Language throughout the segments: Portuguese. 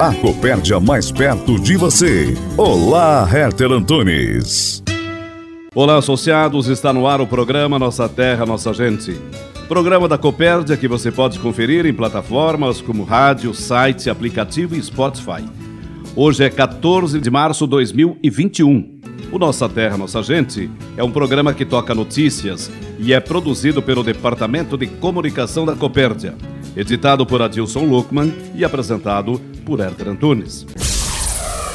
A Copérdia mais perto de você. Olá, Herter Antunes. Olá, associados. Está no ar o programa Nossa Terra, Nossa Gente. Programa da Copérdia que você pode conferir em plataformas como rádio, site, aplicativo e Spotify. Hoje é 14 de março de 2021. O Nossa Terra, Nossa Gente é um programa que toca notícias e é produzido pelo Departamento de Comunicação da Copérdia, editado por Adilson Luckman e apresentado por Herter Antunes.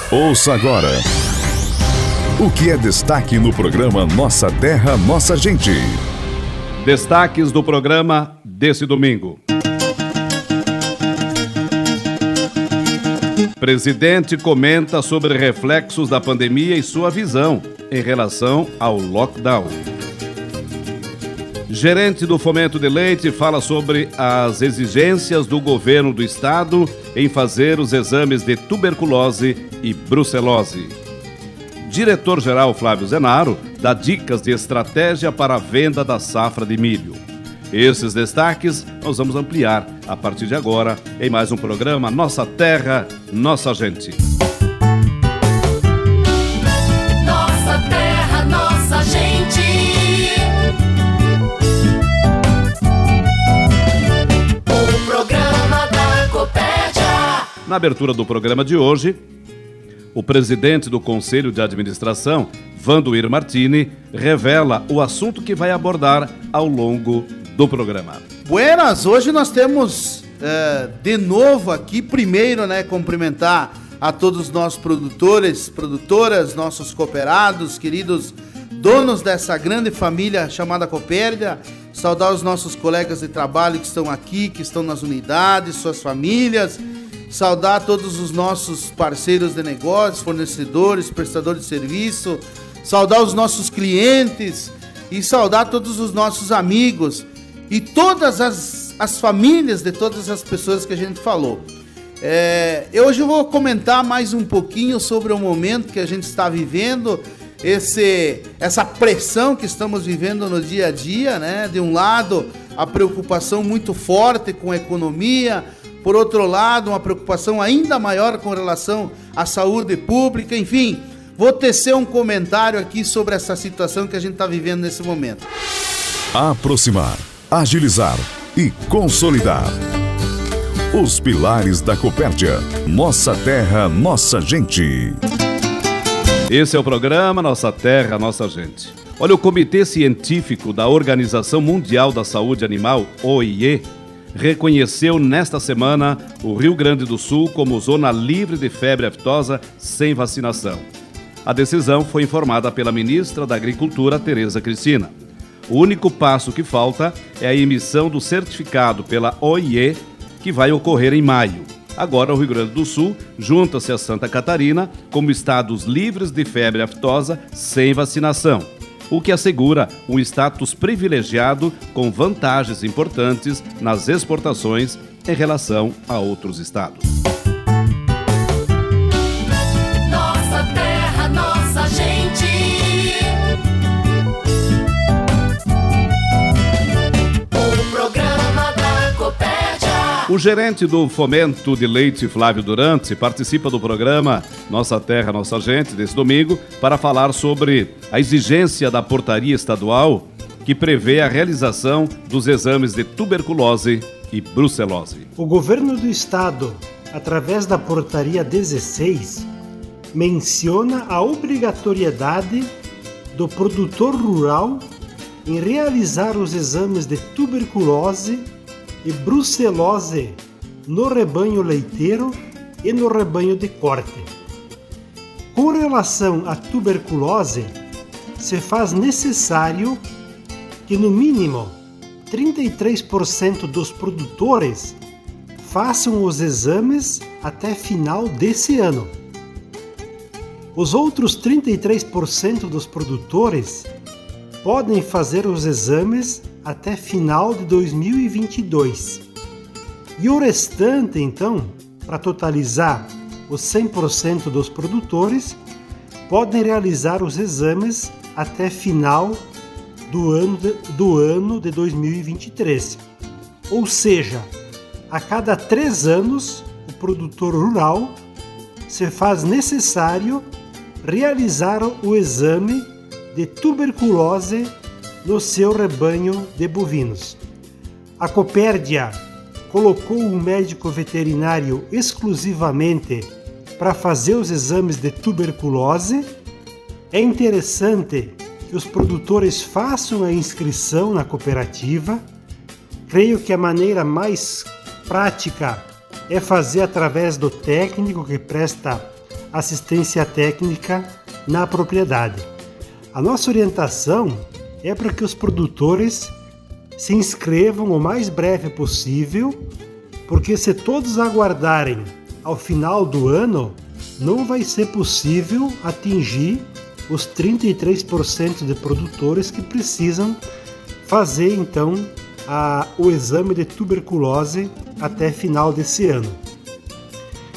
Ouça agora o que é destaque no programa Nossa Terra, Nossa Gente. Destaques do programa desse domingo. Presidente comenta sobre reflexos da pandemia e sua visão em relação ao lockdown. Gerente do Fomento de Leite fala sobre as exigências do governo do estado em fazer os exames de tuberculose e brucelose. Diretor-geral Flávio Zenaro dá dicas de estratégia para a venda da safra de milho. Esses destaques nós vamos ampliar a partir de agora em mais um programa Nossa Terra, Nossa Gente. Na abertura do programa de hoje, o presidente do Conselho de Administração, Vandoir Martini, revela o assunto que vai abordar ao longo do programa. Buenas, hoje nós temos eh, de novo aqui, primeiro, né, cumprimentar a todos os nossos produtores, produtoras, nossos cooperados, queridos donos dessa grande família chamada Copérdia, saudar os nossos colegas de trabalho que estão aqui, que estão nas unidades, suas famílias, saudar todos os nossos parceiros de negócios, fornecedores, prestadores de serviço, saudar os nossos clientes e saudar todos os nossos amigos e todas as, as famílias de todas as pessoas que a gente falou. É, hoje eu vou comentar mais um pouquinho sobre o momento que a gente está vivendo, esse, essa pressão que estamos vivendo no dia a dia, né? De um lado, a preocupação muito forte com a economia, por outro lado, uma preocupação ainda maior com relação à saúde pública, enfim. Vou tecer um comentário aqui sobre essa situação que a gente está vivendo nesse momento. Aproximar, agilizar e consolidar. Os pilares da Copérdia. Nossa terra, nossa gente. Esse é o programa Nossa Terra, Nossa Gente. Olha, o Comitê Científico da Organização Mundial da Saúde Animal, OIE, reconheceu nesta semana o Rio Grande do Sul como zona livre de febre aftosa sem vacinação. A decisão foi informada pela ministra da Agricultura, Tereza Cristina. O único passo que falta é a emissão do certificado pela OIE, que vai ocorrer em maio. Agora, o Rio Grande do Sul junta-se a Santa Catarina como estados livres de febre aftosa sem vacinação, o que assegura um status privilegiado com vantagens importantes nas exportações em relação a outros estados. O gerente do Fomento de Leite, Flávio Durante, participa do programa Nossa Terra, Nossa Gente, desse domingo, para falar sobre a exigência da portaria estadual que prevê a realização dos exames de tuberculose e brucelose. O governo do estado, através da portaria 16, menciona a obrigatoriedade do produtor rural em realizar os exames de tuberculose e brucelose no rebanho leiteiro e no rebanho de corte. Com relação à tuberculose, se faz necessário que no mínimo 33% dos produtores façam os exames até final desse ano. Os outros 33% dos produtores podem fazer os exames até final de 2022. E o restante, então, para totalizar os 100% dos produtores, podem realizar os exames até final do ano de, do ano de 2023. Ou seja, a cada três anos, o produtor rural se faz necessário realizar o exame de tuberculose no seu rebanho de bovinos. A Copérdia colocou um médico veterinário exclusivamente para fazer os exames de tuberculose. É interessante que os produtores façam a inscrição na cooperativa. Creio que a maneira mais prática é fazer através do técnico que presta assistência técnica na propriedade. A nossa orientação é para que os produtores se inscrevam o mais breve possível, porque se todos aguardarem ao final do ano, não vai ser possível atingir os 33% de produtores que precisam fazer então a, o exame de tuberculose até final desse ano.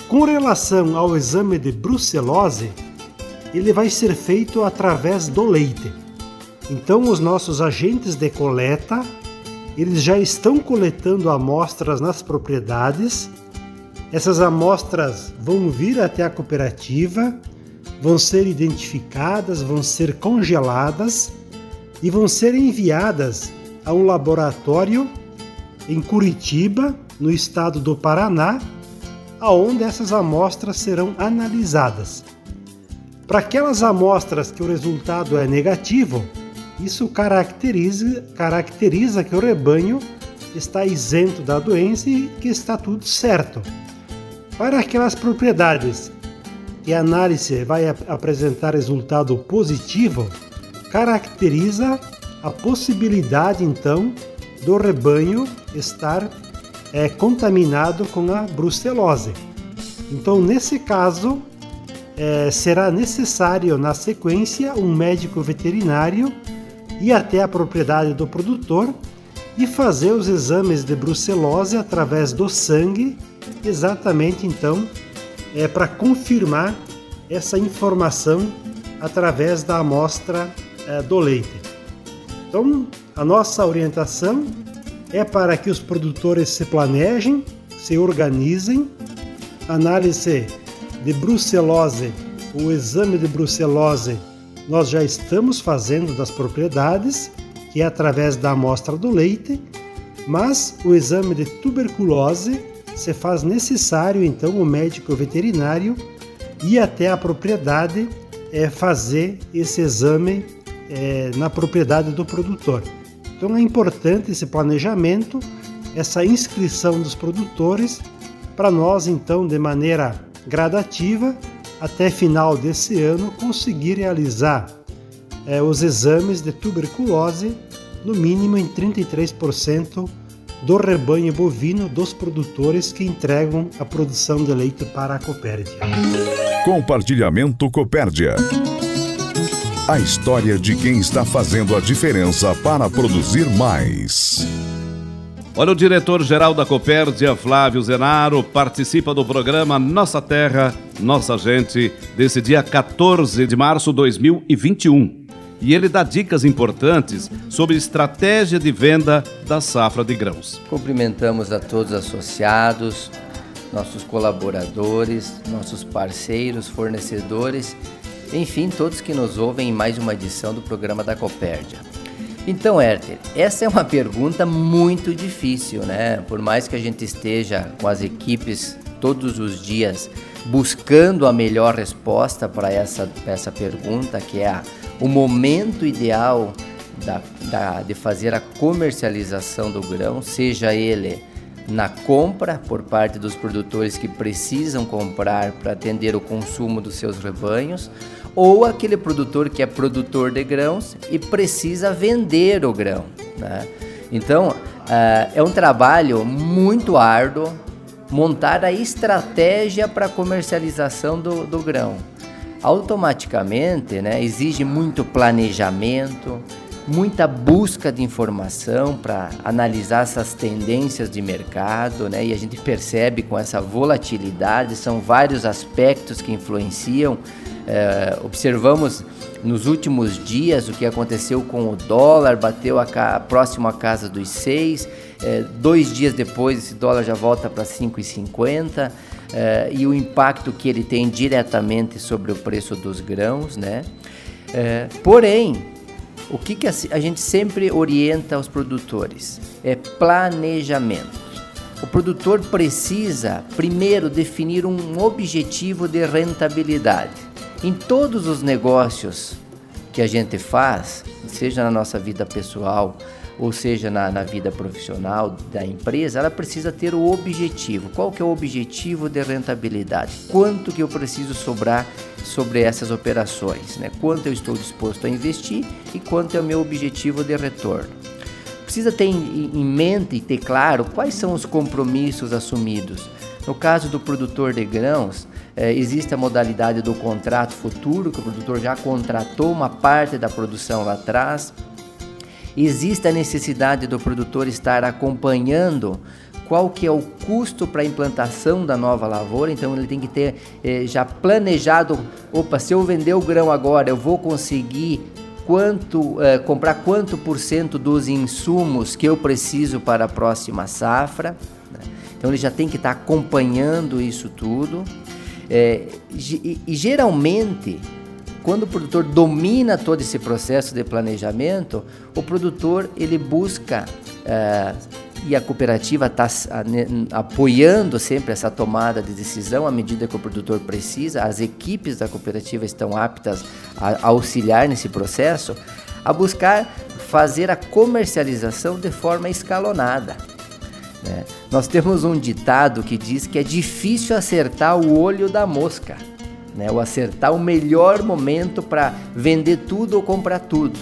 Com relação ao exame de brucelose, ele vai ser feito através do leite. Então, os nossos agentes de coleta, eles já estão coletando amostras nas propriedades. Essas amostras vão vir até a cooperativa, vão ser identificadas, vão ser congeladas e vão ser enviadas a um laboratório em Curitiba, no estado do Paraná, aonde essas amostras serão analisadas. Para aquelas amostras que o resultado é negativo, isso caracteriza, caracteriza que o rebanho está isento da doença e que está tudo certo. Para aquelas propriedades que a análise vai ap apresentar resultado positivo, caracteriza a possibilidade então do rebanho estar é, contaminado com a brucelose. Então, nesse caso, é, será necessário, na sequência, um médico veterinário ir até a propriedade do produtor e fazer os exames de brucelose através do sangue, exatamente então é para confirmar essa informação através da amostra é, do leite. Então, a nossa orientação é para que os produtores se planejem, se organizem, análise de brucelose, o exame de brucelose, nós já estamos fazendo das propriedades, que é através da amostra do leite, mas o exame de tuberculose se faz necessário então o médico veterinário ir até a propriedade é, fazer esse exame é, na propriedade do produtor. Então é importante esse planejamento, essa inscrição dos produtores, para nós então de maneira gradativa, até final desse ano, conseguir realizar é, os exames de tuberculose, no mínimo em 33% do rebanho bovino dos produtores que entregam a produção de leite para a Copérdia. Compartilhamento Copérdia. A história de quem está fazendo a diferença para produzir mais. Olha, o diretor-geral da Copérdia, Flávio Zenaro, participa do programa Nossa Terra, Nossa Gente, desse dia 14 de março de 2021. E ele dá dicas importantes sobre estratégia de venda da safra de grãos. Cumprimentamos a todos os associados, nossos colaboradores, nossos parceiros, fornecedores, enfim, todos que nos ouvem em mais uma edição do programa da Copérdia. Então, Herter, essa é uma pergunta muito difícil, né? Por mais que a gente esteja com as equipes todos os dias buscando a melhor resposta para essa, essa pergunta, que é a, o momento ideal da, da, de fazer a comercialização do grão, seja ele na compra por parte dos produtores que precisam comprar para atender o consumo dos seus rebanhos, ou aquele produtor que é produtor de grãos e precisa vender o grão. Né? Então, uh, é um trabalho muito árduo montar a estratégia para comercialização do, do grão. Automaticamente, né, exige muito planejamento, muita busca de informação para analisar essas tendências de mercado, né? E a gente percebe com essa volatilidade, são vários aspectos que influenciam. É, observamos nos últimos dias o que aconteceu com o dólar, bateu a ca próximo à casa dos seis. É, dois dias depois, esse dólar já volta para 5,50. É, e o impacto que ele tem diretamente sobre o preço dos grãos, né? É, porém, o que, que a gente sempre orienta aos produtores? É planejamento. O produtor precisa primeiro definir um objetivo de rentabilidade. Em todos os negócios que a gente faz, seja na nossa vida pessoal, ou seja na, na, vida profissional da empresa, ela precisa ter o objetivo. Qual que é o objetivo de rentabilidade? Quanto que eu preciso sobrar sobre essas operações? Né? Quanto eu estou disposto a investir e quanto é o meu objetivo de retorno? Precisa ter em, mente e ter claro quais são os compromissos assumidos. No caso do produtor de grãos, é, existe a modalidade do contrato futuro, que o produtor já contratou uma parte da produção lá atrás, existe a necessidade do produtor estar acompanhando qual que é o custo para a implantação da nova lavoura, então ele tem que ter eh, já planejado, opa, se eu vender o grão agora, eu vou conseguir quanto eh, comprar quanto por cento dos insumos que eu preciso para a próxima safra. Né? Então ele já tem que estar acompanhando isso tudo. É, e, e geralmente quando o produtor domina todo esse processo de planejamento, o produtor ele busca uh, e a cooperativa está apoiando sempre essa tomada de decisão à medida que o produtor precisa. As equipes da cooperativa estão aptas a auxiliar nesse processo, a buscar fazer a comercialização de forma escalonada. Né? Nós temos um ditado que diz que é difícil acertar o olho da mosca né? O acertar o melhor momento para vender tudo ou comprar tudo.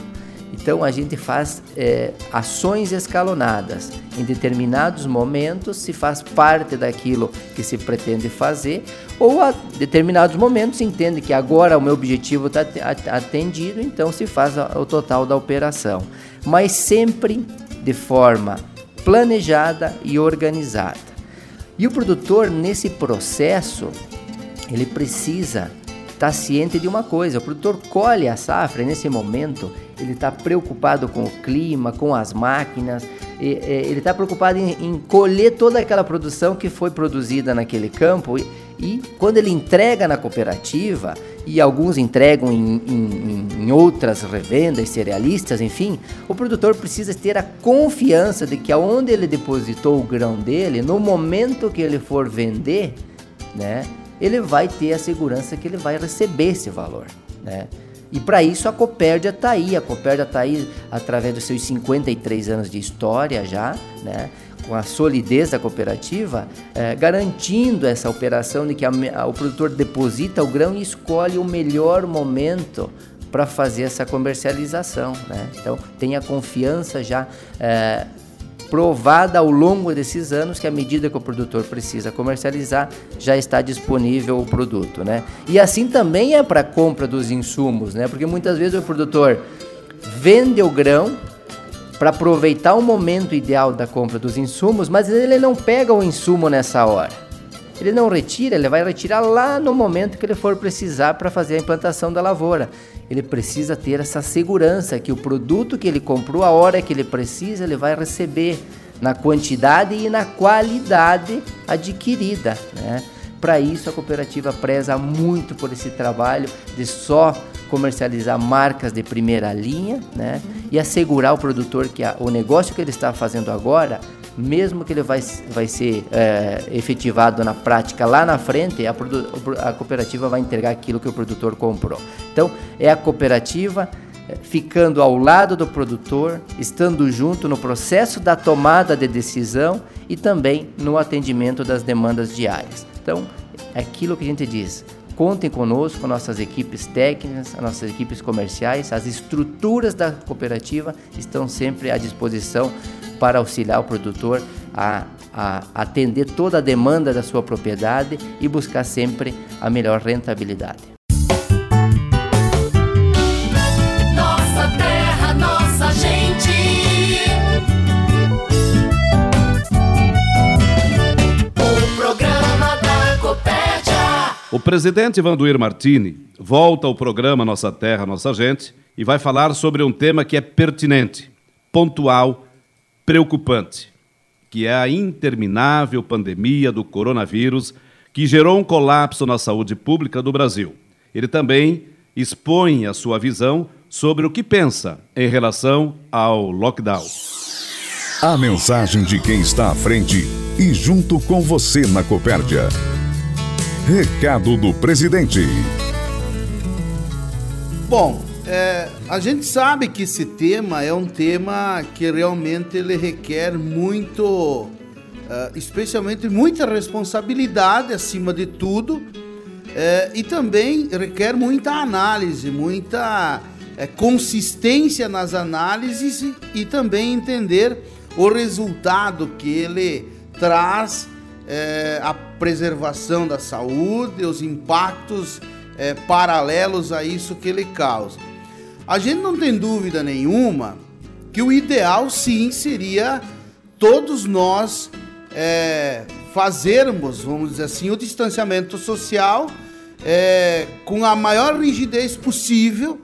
Então a gente faz é, ações escalonadas. Em determinados momentos se faz parte daquilo que se pretende fazer, ou a determinados momentos se entende que agora o meu objetivo está atendido, então se faz o total da operação. Mas sempre de forma planejada e organizada. E o produtor, nesse processo, ele precisa estar tá ciente de uma coisa: o produtor colhe a safra e nesse momento ele está preocupado com o clima, com as máquinas, e, e, ele está preocupado em, em, colher toda aquela produção que foi produzida naquele campo e, e quando ele entrega na cooperativa, e alguns entregam em, em, em, outras revendas cerealistas, enfim, o produtor precisa ter a confiança de que aonde ele depositou o grão dele, no momento que ele for vender, né, ele vai ter a segurança que ele vai receber esse valor, né? E para isso a Copérdia está aí, a Copérdia está aí através dos seus 53 anos de história já, né? com a solidez da cooperativa, é, garantindo essa operação de que a, a, o produtor deposita o grão e escolhe o melhor momento para fazer essa comercialização. Né? Então, tenha confiança já é, provada ao longo desses anos que à medida que o produtor precisa comercializar, já está disponível o produto, né? E assim também é para a compra dos insumos, né? Porque muitas vezes o produtor vende o grão para aproveitar o momento ideal da compra dos insumos, mas ele não pega o insumo nessa hora. Ele não retira, ele vai retirar lá no momento que ele for precisar para fazer a implantação da lavoura ele precisa ter essa segurança que o produto que ele comprou, a hora que ele precisa, ele vai receber na quantidade e na qualidade adquirida. Né? Para isso, a cooperativa preza muito por esse trabalho de só comercializar marcas de primeira linha né? e assegurar ao produtor que a, o negócio que ele está fazendo agora mesmo que ele vai, vai ser é, efetivado na prática lá na frente, a, a cooperativa vai entregar aquilo que o produtor comprou. Então, é a cooperativa eh, ficando ao lado do produtor, estando junto no processo da tomada de decisão e também no atendimento das demandas diárias. Então, é aquilo que a gente diz, Contem conosco, nossas equipes técnicas, nossas equipes comerciais, as estruturas da cooperativa estão sempre à disposição para auxiliar o produtor a, a atender toda a demanda da sua propriedade e buscar sempre a melhor rentabilidade. Nossa terra, nossa gente. O programa da Copérdia. O presidente Vanduir Martini volta ao programa Nossa Terra, Nossa Gente e vai falar sobre um tema que é pertinente, pontual, preocupante, que é a interminável pandemia do coronavírus que gerou um colapso na saúde pública do Brasil. Ele também expõe a sua visão sobre o que pensa em relação ao lockdown. A mensagem de quem está à frente e junto com você na Copérdia. Recado do presidente. Bom, é, a gente sabe que esse tema é um tema que realmente ele requer muito, é, especialmente muita responsabilidade acima de tudo, é, e também requer muita análise, muita é, consistência nas análises e, também entender o resultado que ele traz é, a preservação da saúde, os impactos paralelos a isso que ele causa. A gente não tem dúvida nenhuma que o ideal sim seria todos nós é, fazermos, vamos dizer assim, o distanciamento social é, com a maior rigidez possível,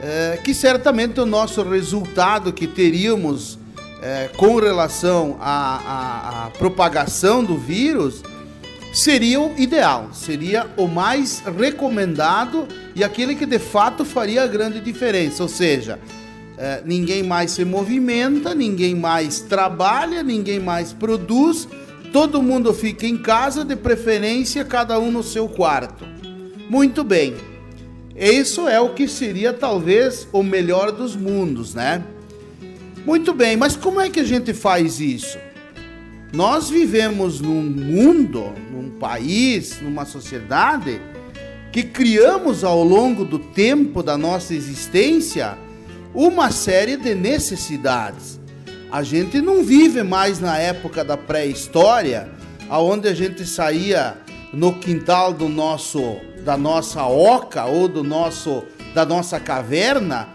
é, que certamente o nosso resultado que teríamos é, com relação à, propagação do vírus seria o ideal, seria o mais recomendado e aquele que de fato faria a grande diferença. Ou seja, é, ninguém mais se movimenta, ninguém mais trabalha, ninguém mais produz, todo mundo fica em casa, de preferência cada um no seu quarto. Muito bem, isso é o que seria talvez o melhor dos mundos, né? Muito bem, mas como é que a gente faz isso? Nós vivemos num mundo, num país, numa sociedade que criamos ao longo do tempo da nossa existência uma série de necessidades. A gente não vive mais na época da pré-história, aonde a gente saía no quintal do nosso da nossa oca ou do nosso da nossa caverna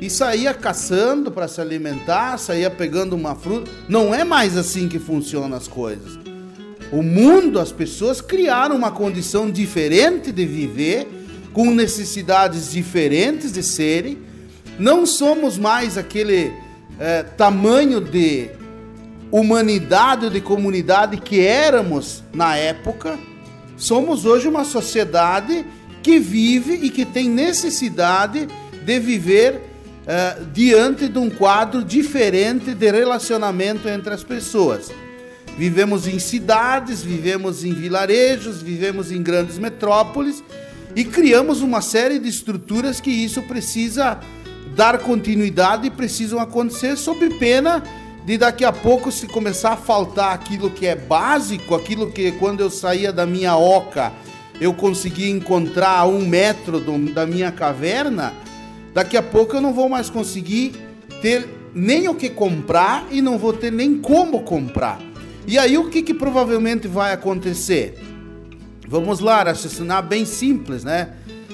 e saía caçando para se alimentar, saía pegando uma fruta. Não é mais assim que funcionam as coisas. O mundo, as pessoas criaram uma condição diferente de viver, com necessidades diferentes de serem. Não somos mais aquele é, tamanho de humanidade, de comunidade que éramos na época. Somos hoje uma sociedade que vive e que tem necessidade de viver uh, diante de um quadro diferente de relacionamento entre as pessoas. Vivemos em cidades, vivemos em vilarejos, vivemos em grandes metrópoles e criamos uma série de estruturas que isso precisa dar continuidade e precisam acontecer sob pena de daqui a pouco se começar a faltar aquilo que é básico, aquilo que quando eu saía da minha oca eu conseguia encontrar a um metro do, da minha caverna, Daqui a pouco eu não vou mais conseguir ter nem o que comprar e não vou ter nem como comprar. E aí o que, que provavelmente vai acontecer? Vamos lá, raciocinar bem simples, né?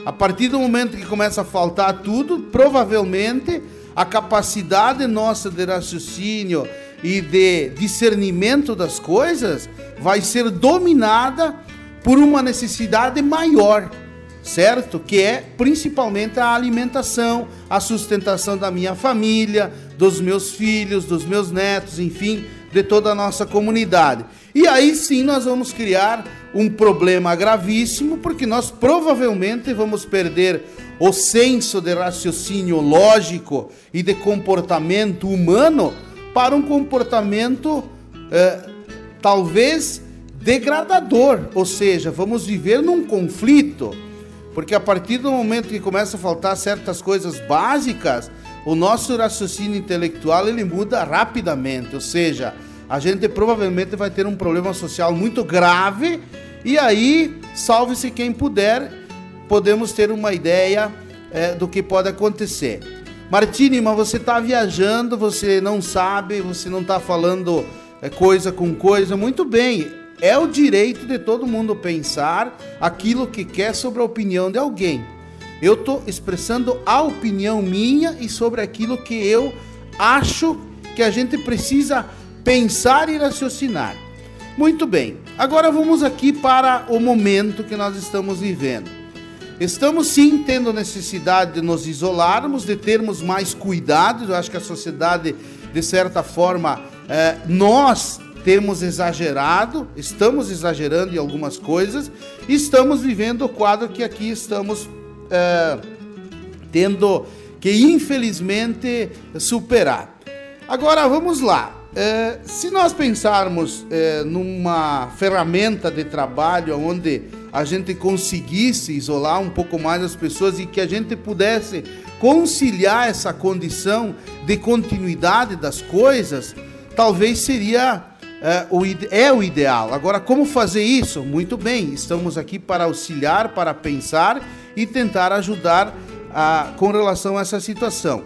A partir do momento que começa a faltar tudo, provavelmente a capacidade nossa de raciocínio e de discernimento das coisas vai ser dominada por uma necessidade maior certo? Que é principalmente a alimentação, a sustentação da minha família, dos meus filhos, dos meus netos, enfim, de toda a nossa comunidade. E aí sim nós vamos criar um problema gravíssimo, porque nós provavelmente vamos perder o senso de raciocínio lógico e de comportamento humano para um comportamento eh, talvez degradador, ou seja, vamos viver num conflito Porque a partir do momento que começa a faltar certas coisas básicas, o nosso raciocínio intelectual ele muda rapidamente, ou seja, a gente provavelmente vai ter um problema social muito grave e aí, salve-se quem puder, podemos ter uma ideia é, do que pode acontecer. Martini, mas você está viajando, você não sabe, você não está falando é, coisa com coisa. Muito bem, é o direito de todo mundo pensar aquilo que quer sobre a opinião de alguém. Eu estou expressando a opinião minha e sobre aquilo que eu acho que a gente precisa pensar e raciocinar. Muito bem, agora vamos aqui para o momento que nós estamos vivendo. Estamos sim tendo necessidade de nos isolarmos, de termos mais cuidado. Eu acho que a sociedade, de certa forma, é, nós temos exagerado, estamos exagerando em algumas coisas, estamos vivendo o quadro que aqui estamos é, tendo que, infelizmente, superar. Agora vamos lá. É, se nós pensarmos é, numa ferramenta de trabalho onde a gente conseguisse isolar um pouco mais as pessoas e que a gente pudesse conciliar essa condição de continuidade das coisas, talvez seria é, o, é o ideal. Agora, como fazer isso? Muito bem, estamos aqui para auxiliar, para pensar e tentar ajudar com relação a essa situação.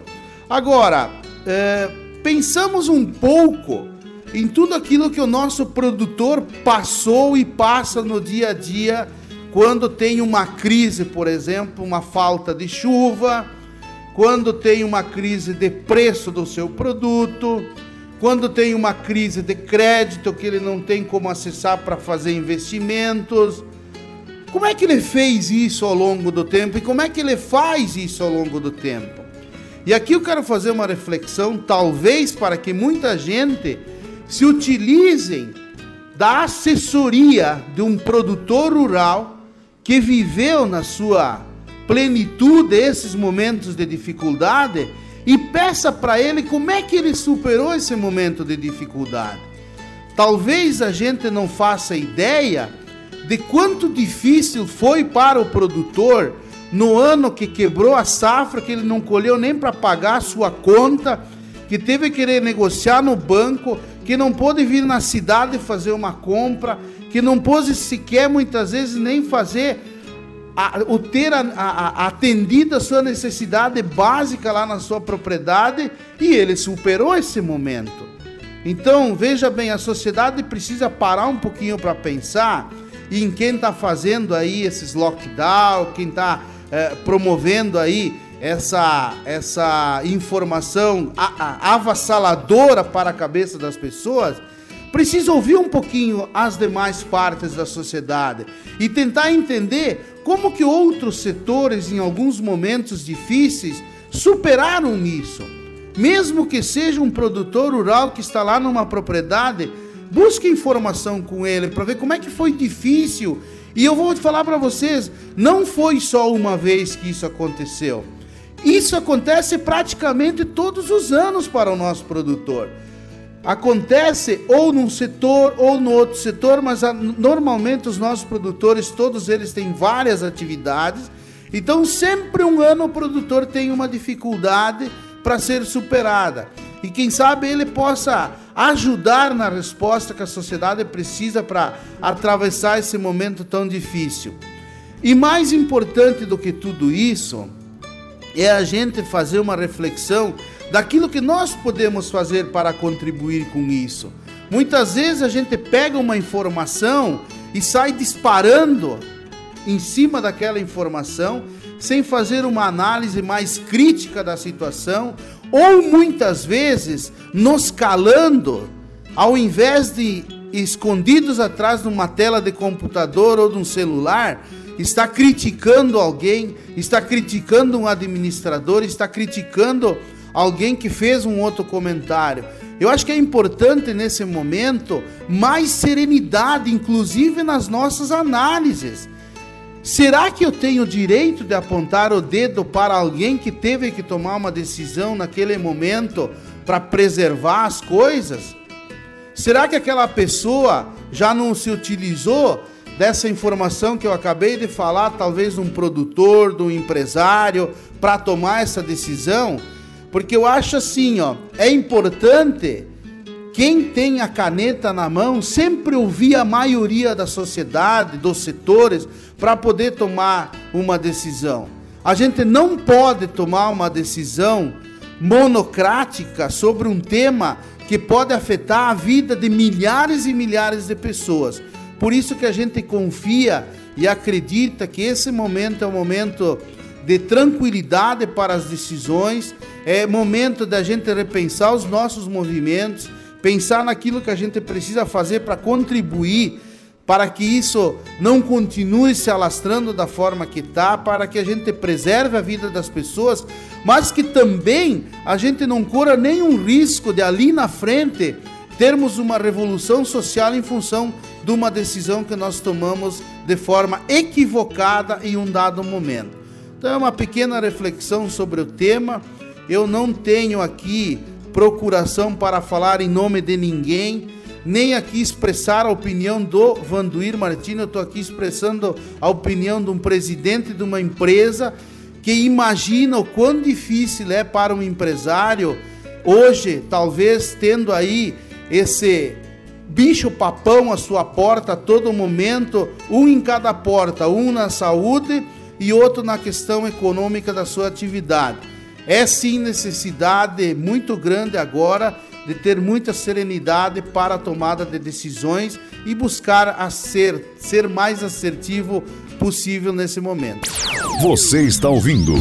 Agora, é, pensamos um pouco em tudo aquilo que o nosso produtor passou e passa no dia a dia quando tem uma crise, por exemplo, uma falta de chuva, quando tem uma crise de preço do seu produto, quando tem uma crise de crédito que ele não tem como acessar para fazer investimentos. Como é que ele fez isso ao longo do tempo e como é que ele faz isso ao longo do tempo? E aqui eu quero fazer uma reflexão, talvez para que muita gente se utilizem da assessoria de um produtor rural que viveu na sua plenitude esses momentos de dificuldade e peça para ele como é que ele superou esse momento de dificuldade. Talvez a gente não faça ideia de quanto difícil foi para o produtor no ano que quebrou a safra, que ele não colheu nem para pagar a sua conta, que teve que negociar no banco, que não pôde vir na cidade fazer uma compra, que não pôde sequer muitas vezes nem fazer a, o ter a, a, atendido a sua necessidade básica lá na sua propriedade e ele superou esse momento. Então veja bem, a sociedade precisa parar um pouquinho para pensar em quem está fazendo aí esses lockdown, quem está é, promovendo aí essa, essa informação avassaladora para a cabeça das pessoas, precisa ouvir um pouquinho as demais partes da sociedade e tentar entender como que outros setores, em alguns momentos difíceis, superaram isso. Mesmo que seja um produtor rural que está lá numa propriedade, busque informação com ele para ver como é que foi difícil e eu vou falar para vocês, não foi só uma vez que isso aconteceu. Isso acontece praticamente todos os anos para o nosso produtor. Acontece ou num setor ou no outro setor, mas a, normalmente os nossos produtores, todos eles têm várias atividades. Então, sempre um ano o produtor tem uma dificuldade para ser superada. E quem sabe ele possa ajudar na resposta que a sociedade precisa para atravessar esse momento tão difícil. E mais importante do que tudo isso é a gente fazer uma reflexão daquilo que nós podemos fazer para contribuir com isso. Muitas vezes a gente pega uma informação e sai disparando em cima daquela informação sem fazer uma análise mais crítica da situação ou muitas vezes nos calando, ao invés de escondidos atrás de uma tela de computador ou de um celular, está criticando alguém, está criticando um administrador, está criticando alguém que fez um outro comentário. Eu acho que é importante nesse momento mais serenidade, inclusive nas nossas análises. Será que eu tenho direito de apontar o dedo para alguém que teve que tomar uma decisão naquele momento para preservar as coisas? Será que aquela pessoa já não se utilizou dessa informação que eu acabei de falar, talvez um produtor, de um empresário, para tomar essa decisão? Porque eu acho assim, ó, é importante quem tem a caneta na mão sempre ouvir a maioria da sociedade, dos setores, para poder tomar uma decisão. A gente não pode tomar uma decisão monocrática sobre um tema que pode afetar a vida de milhares e milhares de pessoas. Por isso que a gente confia e acredita que esse momento é um momento de tranquilidade para as decisões, é momento da gente repensar os nossos movimentos, pensar naquilo que a gente precisa fazer para contribuir para que isso não continue se alastrando da forma que está, para que a gente preserve a vida das pessoas, mas que também a gente não corra nenhum risco de ali na frente termos uma revolução social em função de uma decisão que nós tomamos de forma equivocada em um dado momento. Então é uma pequena reflexão sobre o tema. Eu não tenho aqui procuração para falar em nome de ninguém nem aqui expressar a opinião do Vanduir Martins, eu estou aqui expressando a opinião de um presidente de uma empresa que imagina o quão difícil é para um empresário hoje, talvez tendo aí esse bicho papão à sua porta a todo momento, um em cada porta, um na saúde e outro na questão econômica da sua atividade. É sim necessidade muito grande agora de ter muita serenidade para a tomada de decisões e buscar a ser, ser mais assertivo possível nesse momento. Você está ouvindo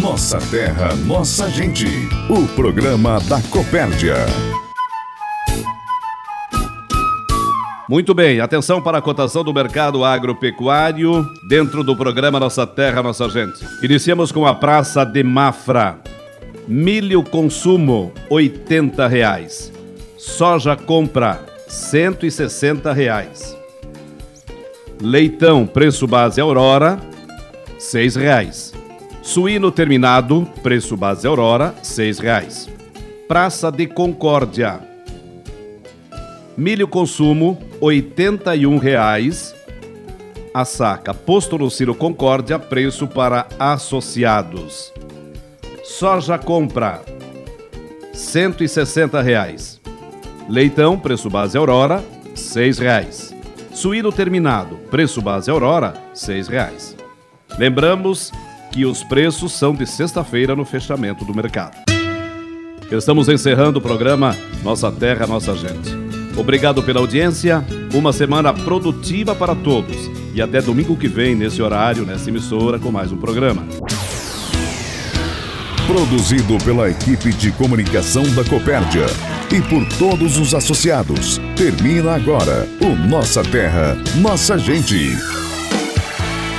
Nossa Terra, Nossa Gente, o programa da Copérdia. Muito bem, atenção para a cotação do mercado agropecuário dentro do programa Nossa Terra, Nossa Gente. Iniciamos com a Praça de Mafra. Milho consumo, R$ reais. Soja compra, R$ reais. Leitão, preço base Aurora, R$ reais. Suíno terminado, preço base Aurora, R$ reais. Praça de Concórdia. Milho consumo, R$ reais. A saca, posto no Ciro Concórdia, preço para associados. Soja compra 160 reais. Leitão, preço base Aurora, 6 reais. Suíno terminado, preço base Aurora, 6 reais. Lembramos que os preços são de sexta-feira no fechamento do mercado. Estamos encerrando o programa Nossa Terra, Nossa Gente. Obrigado pela audiência, uma semana produtiva para todos e até domingo que vem, nesse horário, nessa emissora, com mais um programa. Produzido pela equipe de comunicação da Copérdia e por todos os associados. Termina agora o Nossa Terra, Nossa Gente.